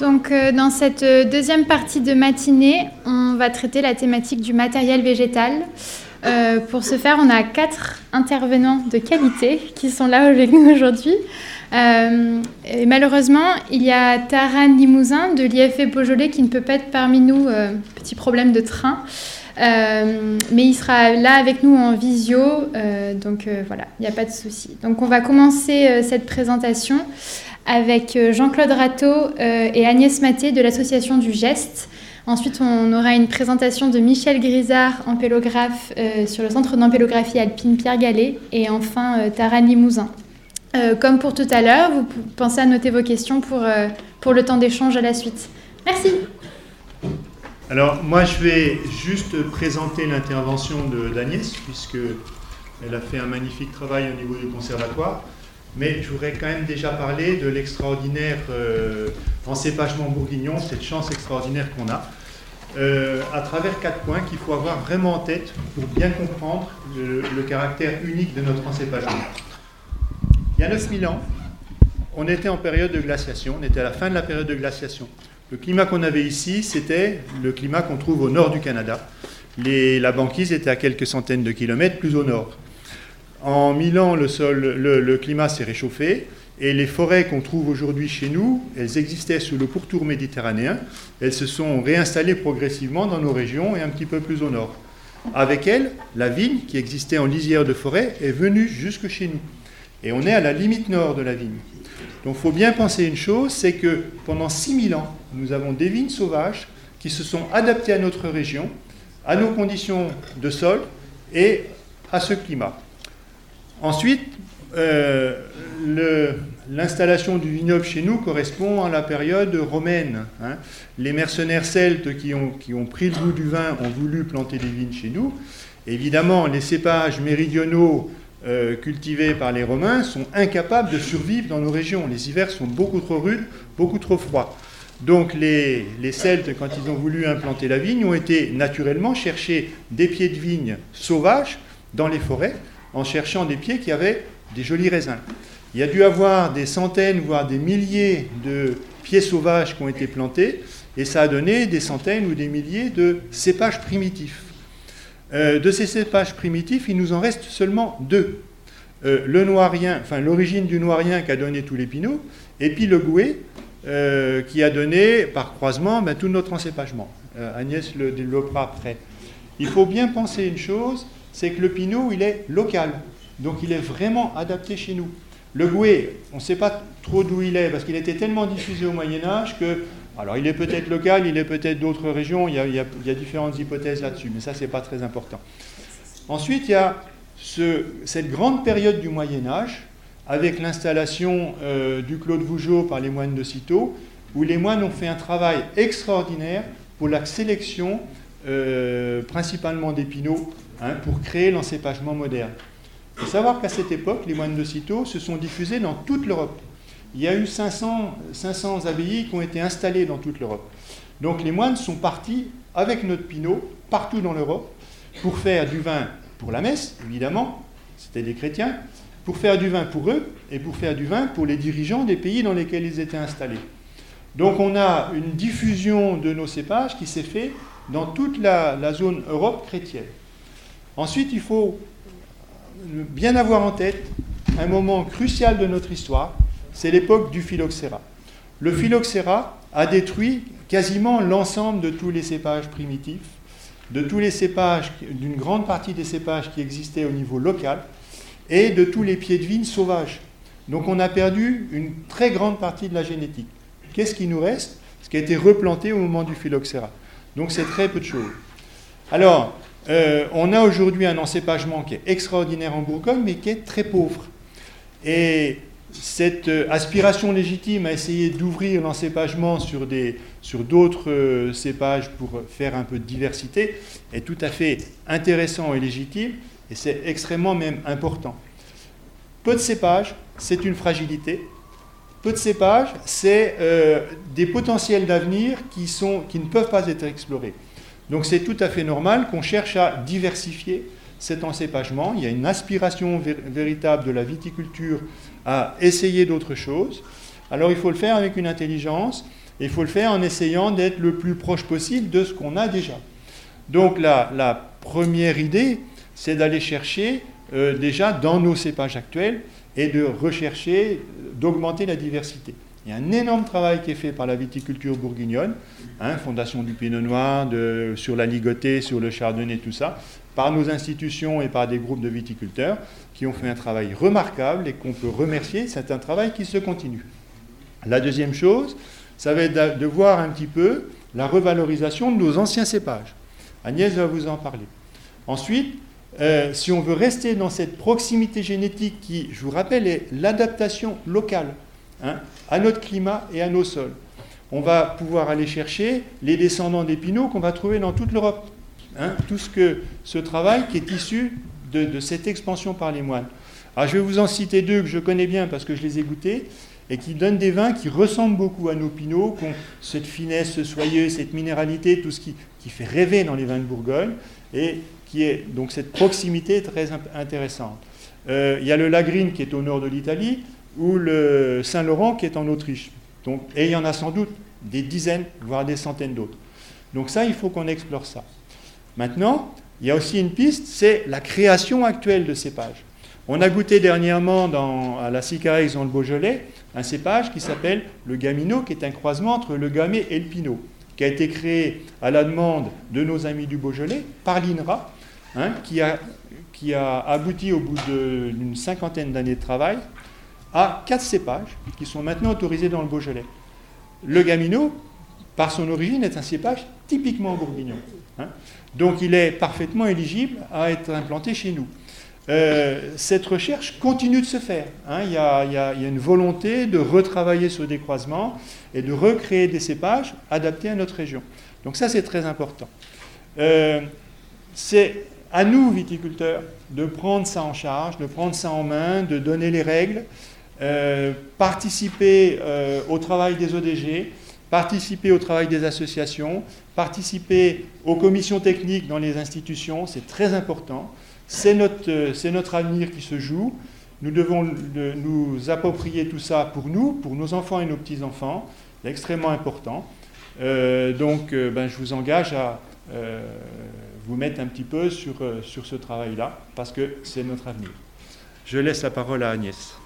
Donc, euh, dans cette euh, deuxième partie de matinée, on va traiter la thématique du matériel végétal. Euh, pour ce faire, on a quatre intervenants de qualité qui sont là avec nous aujourd'hui. malheureusement, il y a Taran Limousin de l'IFE Beaujolais qui ne peut pas être parmi nous, petit problème de train. mais il sera là avec nous en visio, donc voilà, il n'y a pas de souci. Donc on va commencer cette présentation avec euh, Jean-Claude Rateau euh, et Agnès Maté de l'association du Geste. Ensuite, on aura une présentation de Michel Grisard, ampélographe euh, sur le centre d'ampélographie alpine Pierre Gallet. Et enfin, Tara Limousin. comme pour tout à l'heure, vous pensez à noter vos questions pour, pour le temps d'échange à la suite. Merci. Alors, moi, je vais juste présenter l'intervention d'Agnès, puisqu'elle a fait un magnifique travail au niveau du conservatoire. Mais je voudrais quand même déjà parler de l'extraordinaire euh, encépagement bourguignon, cette chance extraordinaire qu'on a, euh, à travers quatre points qu'il faut avoir vraiment en tête pour bien comprendre le, caractère unique de notre encépagement. Il y a 9000 ans, on était en période de glaciation, on était à la fin de la période de glaciation. Le climat qu'on avait ici, c'était le climat qu'on trouve au nord du Canada. la banquise était à quelques centaines de kilomètres plus au nord. En mille ans, le, sol, le, climat s'est réchauffé et les forêts qu'on trouve aujourd'hui chez nous, elles existaient sous le pourtour méditerranéen. Elles se sont réinstallées progressivement dans nos régions et un petit peu plus au nord. Avec elles, la vigne, qui existait en lisière de forêt, est venue jusque chez nous. Et on est à la limite nord de la vigne. Donc il faut bien penser une chose, c'est que pendant 6000 ans, nous avons des vignes sauvages qui se sont adaptées à notre région, à nos conditions de sol et à ce climat. Ensuite, euh, l'installation du vignoble chez nous correspond à la période romaine. Hein. Les mercenaires celtes qui ont, pris le goût du vin ont voulu planter des vignes chez nous. Évidemment, les cépages méridionaux euh, cultivés par les Romains sont incapables de survivre dans nos régions. Les hivers sont beaucoup trop rudes, beaucoup trop froids. Donc les, Celtes, quand ils ont voulu implanter la vigne, ont été naturellement chercher des pieds de vigne sauvages dans les forêts en cherchant des pieds qui avaient des jolis raisins. Il y a dû avoir des centaines, voire des milliers de pieds sauvages qui ont été plantés, et ça a donné des centaines ou des milliers de cépages primitifs. Euh, de ces cépages primitifs, il nous en reste seulement deux. Euh, le noirien, enfin l'origine du noirien qui a donné tous les pinots, et puis le gouet euh, qui a donné par croisement ben, tout notre encépagement. Agnès le développera après. Il faut bien penser une chose, c'est que le pinot, il est local. Donc il est vraiment adapté chez nous. Le gouet, on ne sait pas trop d'où il est, parce qu'il était tellement diffusé au Moyen Âge que, alors il est peut-être local, il est peut-être d'autres régions, il y, a, différentes hypothèses là-dessus, mais ça, ce n'est pas très important. Ensuite, il y a cette grande période du Moyen Âge, avec l'installation euh, du Claude Vougeot par les moines de Cîteaux, où les moines ont fait un travail extraordinaire pour la sélection euh, principalement des pinots Hein, pour créer l'encépagement moderne. Il faut savoir qu'à cette époque, les moines de Cîteaux se sont diffusés dans toute l'Europe. Il y a eu 500, 500 abbayes qui ont été installées dans toute l'Europe. Donc les moines sont partis avec notre pinot partout dans l'Europe pour faire du vin pour la messe, évidemment, c'était des chrétiens, pour faire du vin pour eux et pour faire du vin pour les dirigeants des pays dans lesquels ils étaient installés. Donc on a une diffusion de nos cépages qui s'est faite dans toute la zone Europe chrétienne. Ensuite, il faut bien avoir en tête un moment crucial de notre histoire, c'est l'époque du phylloxéra. Le phylloxéra a détruit quasiment l'ensemble de tous les cépages primitifs, de tous les cépages, d'une grande partie des cépages qui existaient au niveau local, et de tous les pieds de vigne sauvages. Donc on a perdu une très grande partie de la génétique. Qu'est-ce qui nous reste? Ce qui a été replanté au moment du phylloxéra. Donc c'est très peu de choses. Alors, euh, on a aujourd'hui un encépagement qui est extraordinaire en Bourgogne, mais qui est très pauvre. Et cette euh, aspiration légitime à essayer d'ouvrir l'encépagement sur, d'autres euh, cépages pour faire un peu de diversité est tout à fait intéressant et légitime, et c'est extrêmement même important. Peu de cépages, c'est une fragilité. Peu de cépages, c'est des potentiels d'avenir qui, qui ne peuvent pas être explorés. Donc c'est tout à fait normal qu'on cherche à diversifier cet encépagement. Il y a une aspiration véritable de la viticulture à essayer d'autres choses. Alors il faut le faire avec une intelligence Et il faut le faire en essayant d'être le plus proche possible de ce qu'on a déjà. Donc la, la première idée, c'est d'aller chercher euh, déjà dans nos cépages actuels et de rechercher, d'augmenter la diversité. Il y a un énorme travail qui est fait par la viticulture bourguignonne, hein, Fondation du Pinot Noir, sur la ligotée, sur le chardonnay, tout ça, par nos institutions et par des groupes de viticulteurs qui ont fait un travail remarquable et qu'on peut remercier. C'est un travail qui se continue. La deuxième chose, ça va être de voir un petit peu la revalorisation de nos anciens cépages. Agnès va vous en parler. Ensuite, euh, si on veut rester dans cette proximité génétique qui, je vous rappelle, est l'adaptation locale hein, à notre climat et à nos sols, on va pouvoir aller chercher les descendants d'épinaux qu'on va trouver dans toute l'Europe. Hein, tout ce, que, ce travail qui est issu de, cette expansion par les moines. Alors je vais vous en citer deux que je connais bien parce que je les ai goûtés et qui donnent des vins qui ressemblent beaucoup à nos pinots, qui ont cette finesse, ce soyeux, cette minéralité, tout ce qui, qui fait rêver dans les vins de Bourgogne. Et qui est donc cette proximité très intéressante. Euh, il y a le Lagrine qui est au nord de l'Italie, ou le Saint-Laurent qui est en Autriche. Donc, et il y en a sans doute des dizaines, voire des centaines d'autres. Donc ça, il faut qu'on explore ça. Maintenant, il y a aussi une piste, c'est la création actuelle de cépages. On a goûté dernièrement à la Sicarex dans le Beaujolais un cépage qui s'appelle le Gamino, qui est un croisement entre le Gamay et le Pinot, qui a été créé à la demande de nos amis du Beaujolais par l'INRA, Hein, qui, a, qui, a, abouti au bout d'une cinquantaine d'années de travail à quatre cépages qui sont maintenant autorisés dans le Beaujolais. Le Gamino, par son origine, est un cépage typiquement bourguignon. Hein. donc il est parfaitement éligible à être implanté chez nous. Euh, cette recherche continue de se faire. Hein. il, y a, une volonté de retravailler ce décroisement et de recréer des cépages adaptés à notre région. Donc ça, c'est très important. Euh, c'est à nous, viticulteurs, de prendre ça en charge, de prendre ça en main, de donner les règles, euh, participer euh, au travail des ODG, participer au travail des associations, participer aux commissions techniques dans les institutions, c'est très important. C'est notre, euh, c'est notre avenir qui se joue. Nous devons nous approprier tout ça pour nous, pour nos enfants et nos petits-enfants. C'est extrêmement important. donc, ben, je vous engage à vous mettre un petit peu sur, sur ce travail-là, parce que c'est notre avenir. Je laisse la parole à Agnès.